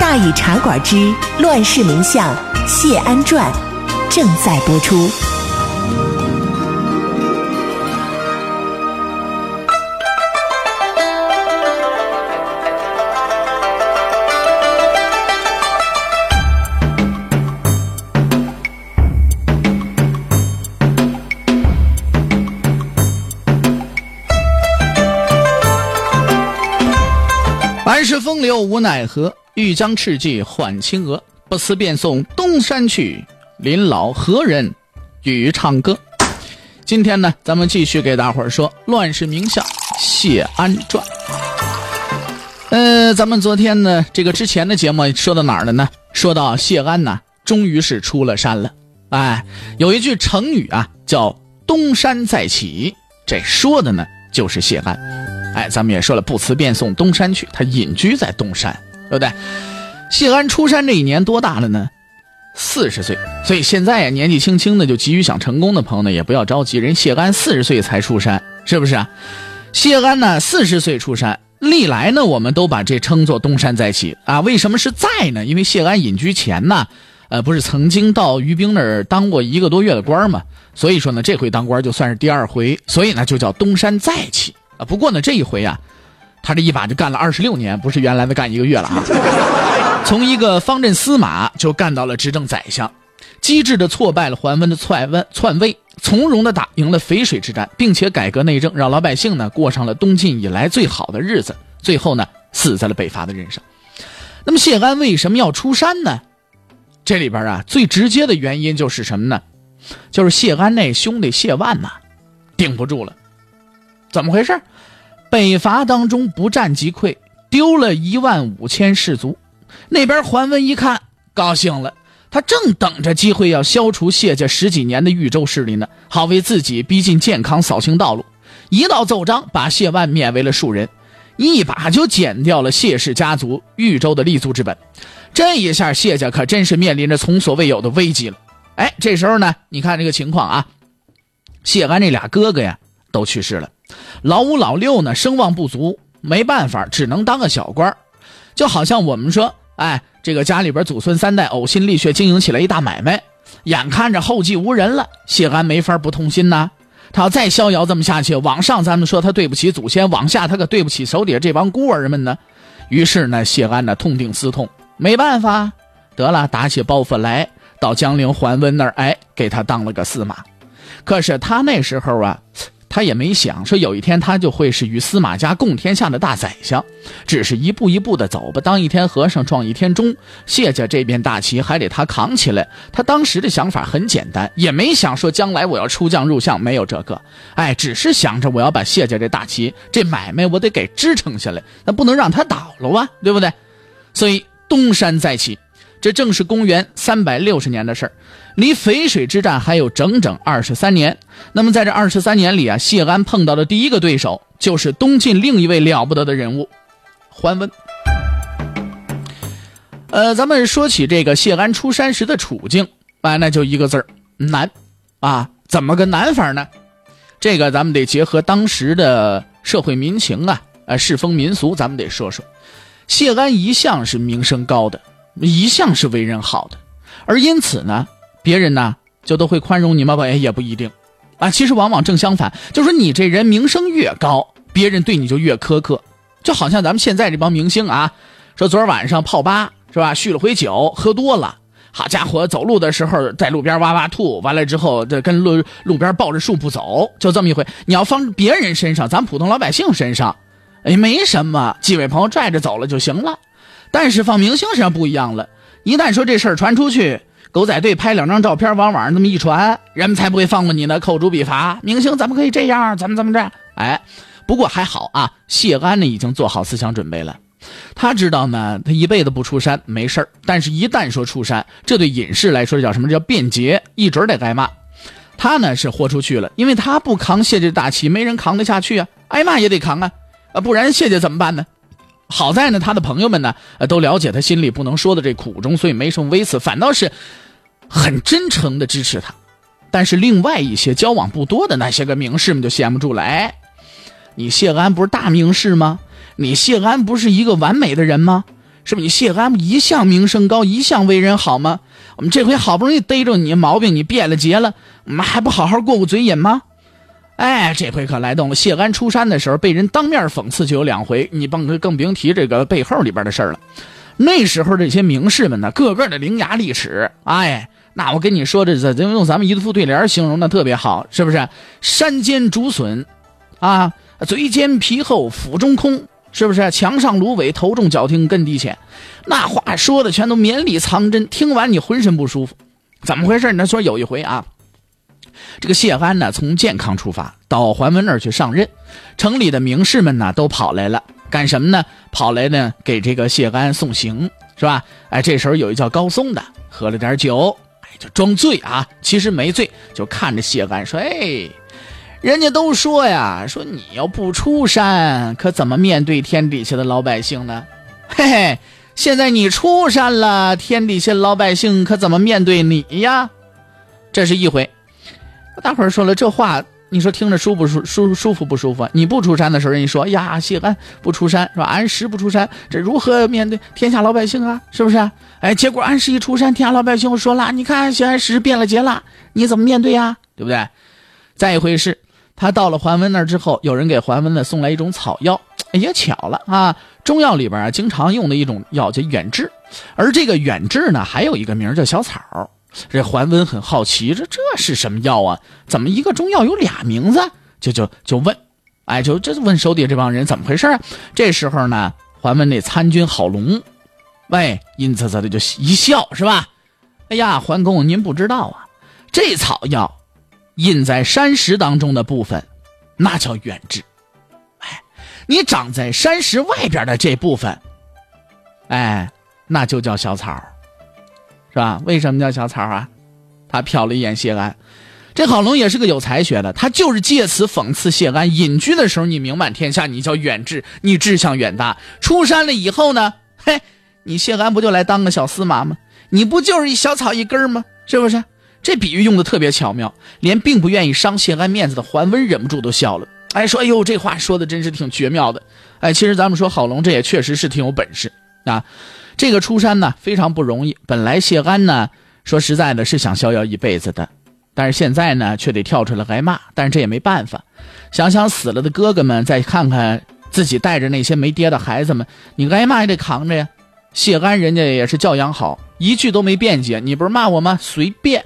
大禹茶馆之乱世名相谢安传》正在播出。安世风流无奈何，欲将赤骥换青鹅。不辞便送东山去，临老何人与唱歌？今天呢，咱们继续给大伙儿说《乱世名相谢安传》。呃，咱们昨天呢，这个之前的节目说到哪儿了呢？说到谢安呢，终于是出了山了。哎，有一句成语啊，叫“东山再起”，这说的呢就是谢安。哎，咱们也说了，不辞便送东山去，他隐居在东山，对不对？谢安出山这一年多大了呢？四十岁。所以现在呀，年纪轻轻的就急于想成功的朋友呢，也不要着急，人谢安四十岁才出山，是不是啊？谢安呢，四十岁出山，历来呢，我们都把这称作东山再起啊。为什么是在呢？因为谢安隐居前呢，呃，不是曾经到于兵那儿当过一个多月的官吗？所以说呢，这回当官就算是第二回，所以呢，就叫东山再起。啊，不过呢，这一回啊，他这一把就干了二十六年，不是原来的干一个月了啊。从一个方阵司马就干到了执政宰相，机智的挫败了桓温的篡位，篡位，从容的打赢了淝水之战，并且改革内政，让老百姓呢过上了东晋以来最好的日子。最后呢，死在了北伐的任上。那么谢安为什么要出山呢？这里边啊，最直接的原因就是什么呢？就是谢安那兄弟谢万呐，顶不住了。怎么回事？北伐当中不战即溃，丢了一万五千士卒。那边桓温一看，高兴了，他正等着机会要消除谢家十几年的豫州势力呢，好为自己逼近健康扫清道路。一道奏章把谢万免为了庶人，一把就剪掉了谢氏家族豫州的立足之本。这一下，谢家可真是面临着从所未有的危机了。哎，这时候呢，你看这个情况啊，谢安这俩哥哥呀都去世了。老五、老六呢，声望不足，没办法，只能当个小官就好像我们说，哎，这个家里边祖孙三代呕心沥血经营起来一大买卖，眼看着后继无人了，谢安没法不痛心呐。他要再逍遥这么下去，往上咱们说他对不起祖先，往下他可对不起手底下这帮孤儿们呢。于是呢，谢安呢痛定思痛，没办法，得了，打起包袱来到江陵桓温那儿，哎，给他当了个司马。可是他那时候啊。他也没想说有一天他就会是与司马家共天下的大宰相，只是一步一步的走吧。当一天和尚撞一天钟，谢家这边大旗还得他扛起来。他当时的想法很简单，也没想说将来我要出将入相，没有这个。哎，只是想着我要把谢家这大旗，这买卖我得给支撑下来，那不能让他倒了啊，对不对？所以东山再起。这正是公元三百六十年的事儿，离淝水之战还有整整二十三年。那么在这二十三年里啊，谢安碰到的第一个对手就是东晋另一位了不得的人物——桓温。呃，咱们说起这个谢安出山时的处境，啊，那就一个字儿难，啊，怎么个难法呢？这个咱们得结合当时的社会民情啊，啊，世风民俗，咱们得说说。谢安一向是名声高的。一向是为人好的，而因此呢，别人呢就都会宽容你吗？哎，也不一定，啊，其实往往正相反，就是你这人名声越高，别人对你就越苛刻。就好像咱们现在这帮明星啊，说昨晚上泡吧是吧，续了回酒，喝多了，好家伙，走路的时候在路边哇哇吐，完了之后这跟路路边抱着树不走，就这么一回。你要放别人身上，咱普通老百姓身上，哎，没什么，几位朋友拽着走了就行了。但是放明星身上不一样了，一旦说这事儿传出去，狗仔队拍两张照片往网上这么一传，人们才不会放过你呢，扣除笔罚。明星怎么可以这样？怎么怎么着？哎，不过还好啊，谢安呢已经做好思想准备了。他知道呢，他一辈子不出山没事儿，但是一旦说出山，这对隐士来说叫什么叫变节，一准得挨骂。他呢是豁出去了，因为他不扛谢家大旗，没人扛得下去啊，挨骂也得扛啊，啊，不然谢家怎么办呢？好在呢，他的朋友们呢，呃，都了解他心里不能说的这苦衷，所以没什么微词，反倒是很真诚的支持他。但是另外一些交往不多的那些个名士们就闲不住了，哎，你谢安不是大名士吗？你谢安不是一个完美的人吗？是不是？你谢安一向名声高，一向为人好吗？我们这回好不容易逮着你毛病，你变了节了，我们还不好好过过嘴瘾吗？哎，这回可来动了。谢安出山的时候被人当面讽刺就有两回，你甭更不用提这个背后里边的事了。那时候这些名士们呢，个个的伶牙俐齿。哎，那我跟你说，这这用咱们一副对联形容的特别好，是不是？山间竹笋，啊，嘴尖皮厚腹中空，是不是？墙上芦苇头重脚轻根底浅，那话说的全都绵里藏针，听完你浑身不舒服。怎么回事？那说有一回啊。这个谢安呢，从健康出发到桓温那儿去上任，城里的名士们呢都跑来了，干什么呢？跑来呢给这个谢安送行，是吧？哎，这时候有一叫高松的，喝了点酒，哎，就装醉啊，其实没醉，就看着谢安说：“哎，人家都说呀，说你要不出山，可怎么面对天底下的老百姓呢？嘿嘿，现在你出山了，天底下老百姓可怎么面对你呀？这是一回。”大伙儿说了这话，你说听着舒不舒舒舒服不舒服？你不出山的时候，人家说呀，谢安不出山是吧？安石不出山，这如何面对天下老百姓啊？是不是？哎，结果安石一出山，天下老百姓说了，你看谢安石变了节了，你怎么面对呀？对不对？再一回是，他到了桓温那儿之后，有人给桓温呢送来一种草药，也巧了啊，中药里边啊经常用的一种药叫远志，而这个远志呢还有一个名叫小草。这桓温很好奇，这这是什么药啊？怎么一个中药有俩名字？就就就问，哎，就这问手底下这帮人怎么回事啊？这时候呢，桓温那参军郝龙，喂，阴恻恻的就一笑，是吧？哎呀，桓公您不知道啊，这草药印在山石当中的部分，那叫远志。哎，你长在山石外边的这部分，哎，那就叫小草。是吧？为什么叫小草啊？他瞟了一眼谢安，这郝龙也是个有才学的，他就是借此讽刺谢安隐居的时候你名满天下，你叫远志，你志向远大；出山了以后呢，嘿，你谢安不就来当个小司马吗？你不就是一小草一根吗？是不是？这比喻用的特别巧妙，连并不愿意伤谢安面子的桓温忍不住都笑了。哎，说哎呦，这话说的真是挺绝妙的。哎，其实咱们说郝龙这也确实是挺有本事啊。这个出山呢非常不容易。本来谢安呢说实在的是想逍遥一辈子的，但是现在呢却得跳出来挨骂。但是这也没办法，想想死了的哥哥们，再看看自己带着那些没爹的孩子们，你挨骂也得扛着呀。谢安人家也是教养好，一句都没辩解。你不是骂我吗？随便。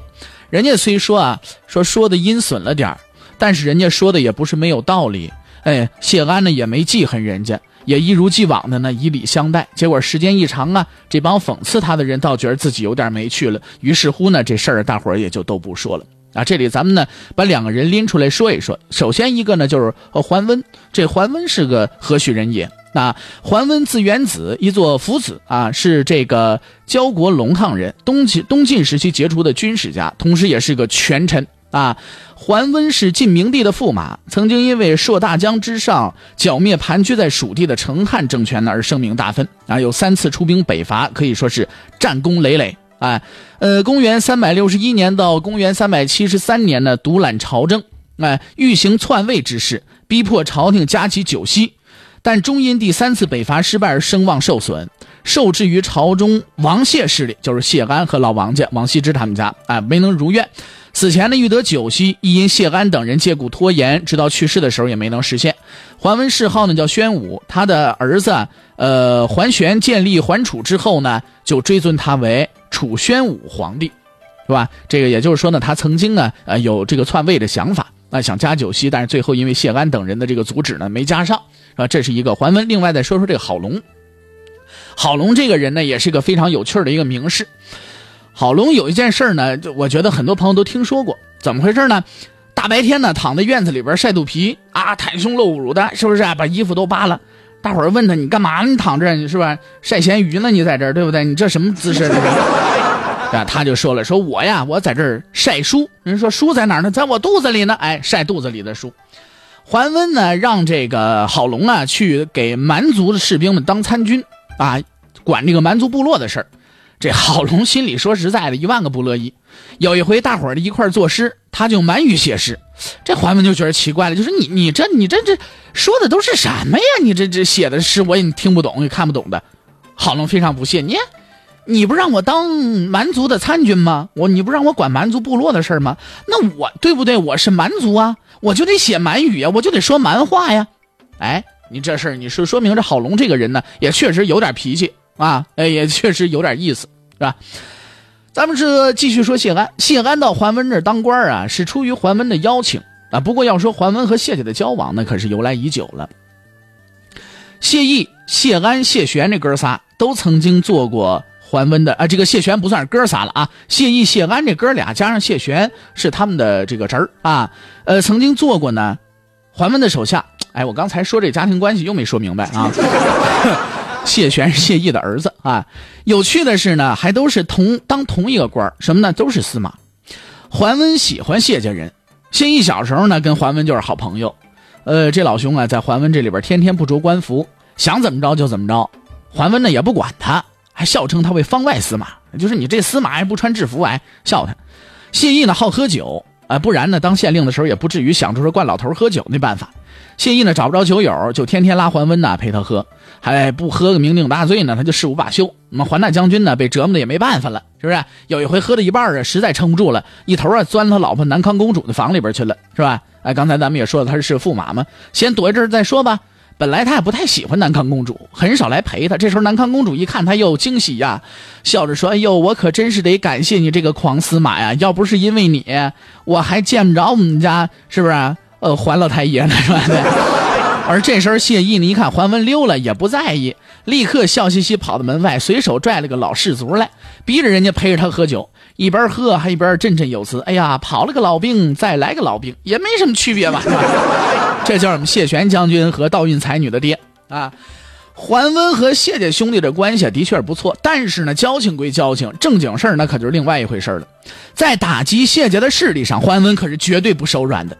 人家虽说啊说说的阴损了点但是人家说的也不是没有道理。哎，谢安呢也没记恨人家。也一如既往的呢，以礼相待。结果时间一长啊，这帮讽刺他的人倒觉得自己有点没趣了。于是乎呢，这事儿大伙儿也就都不说了啊。这里咱们呢，把两个人拎出来说一说。首先一个呢，就是桓温。这桓温是个何许人也？那桓温字元子，一座夫子啊，是这个焦国龙亢人，东晋东晋时期杰出的军事家，同时也是个权臣。啊，桓温是晋明帝的驸马，曾经因为朔大江之上剿灭盘踞在蜀地的成汉政权呢而声名大振啊，有三次出兵北伐，可以说是战功累累。哎，呃，公元三百六十一年到公元三百七十三年呢，独揽朝政，哎，欲行篡位之事，逼迫朝廷加起九锡，但终因第三次北伐失败而声望受损，受制于朝中王谢势力，就是谢安和老王家王羲之他们家，哎，没能如愿。此前呢，欲得九锡，亦因谢安等人借故拖延，直到去世的时候也没能实现。桓温谥号呢叫宣武，他的儿子呃桓玄建立桓楚之后呢，就追尊他为楚宣武皇帝，是吧？这个也就是说呢，他曾经呢呃有这个篡位的想法，那想加九锡，但是最后因为谢安等人的这个阻止呢，没加上，是吧？这是一个桓温。另外再说说这个郝龙，郝龙这个人呢，也是一个非常有趣的一个名士。郝龙有一件事呢，就我觉得很多朋友都听说过，怎么回事呢？大白天呢，躺在院子里边晒肚皮啊，袒胸露乳的，是不是啊？把衣服都扒了，大伙儿问他你干嘛？你躺这你是吧？晒咸鱼呢？你在这儿对不对？你这什么姿势？啊，他就说了，说我呀，我在这儿晒书。人说书在哪儿呢？在我肚子里呢。哎，晒肚子里的书。桓温呢，让这个郝龙啊去给蛮族的士兵们当参军啊，管这个蛮族部落的事儿。这郝龙心里说实在的，一万个不乐意。有一回大伙儿一块作诗，他就满语写诗。这桓温就觉得奇怪了，就是你你这你这这说的都是什么呀？你这这写的诗我也听不懂，也看不懂的。郝龙非常不屑，你。你不让我当蛮族的参军吗？我你不让我管蛮族部落的事吗？那我对不对？我是蛮族啊，我就得写蛮语啊，我就得说蛮话呀。哎，你这事儿你是说明这郝龙这个人呢，也确实有点脾气啊，哎，也确实有点意思，是吧？咱们是继续说谢安，谢安到桓温这儿当官啊，是出于桓温的邀请啊。不过要说桓温和谢家的交往，那可是由来已久了。谢毅、谢安、谢玄这哥仨都曾经做过。桓温的啊，这个谢玄不算是哥仨了啊，谢毅、谢安这哥俩加上谢玄是他们的这个侄儿啊，呃，曾经做过呢，桓温的手下。哎，我刚才说这家庭关系又没说明白啊。谢玄是谢毅的儿子啊。有趣的是呢，还都是同当同一个官什么呢？都是司马。桓温喜欢谢家人，谢毅小时候呢跟桓温就是好朋友。呃，这老兄啊，在桓温这里边天天不着官服，想怎么着就怎么着，桓温呢也不管他。还笑称他为方外司马，就是你这司马还不穿制服，哎，笑他。谢毅呢好喝酒，啊，不然呢当县令的时候也不至于想出说灌老头喝酒那办法。谢毅呢找不着酒友，就天天拉桓温呐陪他喝，还不喝个酩酊大醉呢，他就誓不罢休。那么桓大将军呢被折磨的也没办法了，是不是？有一回喝到一半啊，实在撑不住了，一头啊钻他老婆南康公主的房里边去了，是吧？哎，刚才咱们也说了，他是驸马嘛，先躲一阵再说吧。本来他也不太喜欢南康公主，很少来陪他。这时候南康公主一看他，又惊喜呀，笑着说：“哎呦，我可真是得感谢你这个狂司马呀！要不是因为你，我还见不着我们家是不是？呃，桓老太爷呢，是吧？” 而这时候谢毅呢，一看桓温溜了，也不在意，立刻笑嘻嘻跑到门外，随手拽了个老士卒来，逼着人家陪着他喝酒，一边喝还一边振振有词：“哎呀，跑了个老兵，再来个老兵，也没什么区别吧？” 这叫我们谢玄将军和道运才女的爹啊！桓温和谢家兄弟的关系的确不错，但是呢，交情归交情，正经事儿那可就是另外一回事了。在打击谢家的势力上，桓温可是绝对不手软的。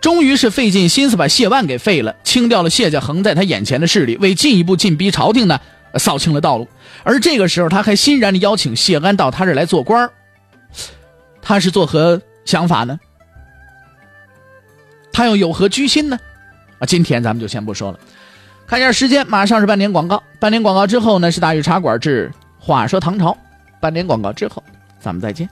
终于是费尽心思把谢万给废了，清掉了谢家横在他眼前的势力，为进一步进逼朝廷呢，扫清了道路。而这个时候，他还欣然的邀请谢安到他这来做官他是作何想法呢？他又有何居心呢？啊，今天咱们就先不说了，看一下时间，马上是半点广告。半点广告之后呢，是大禹茶馆之话说唐朝。半点广告之后，咱们再见。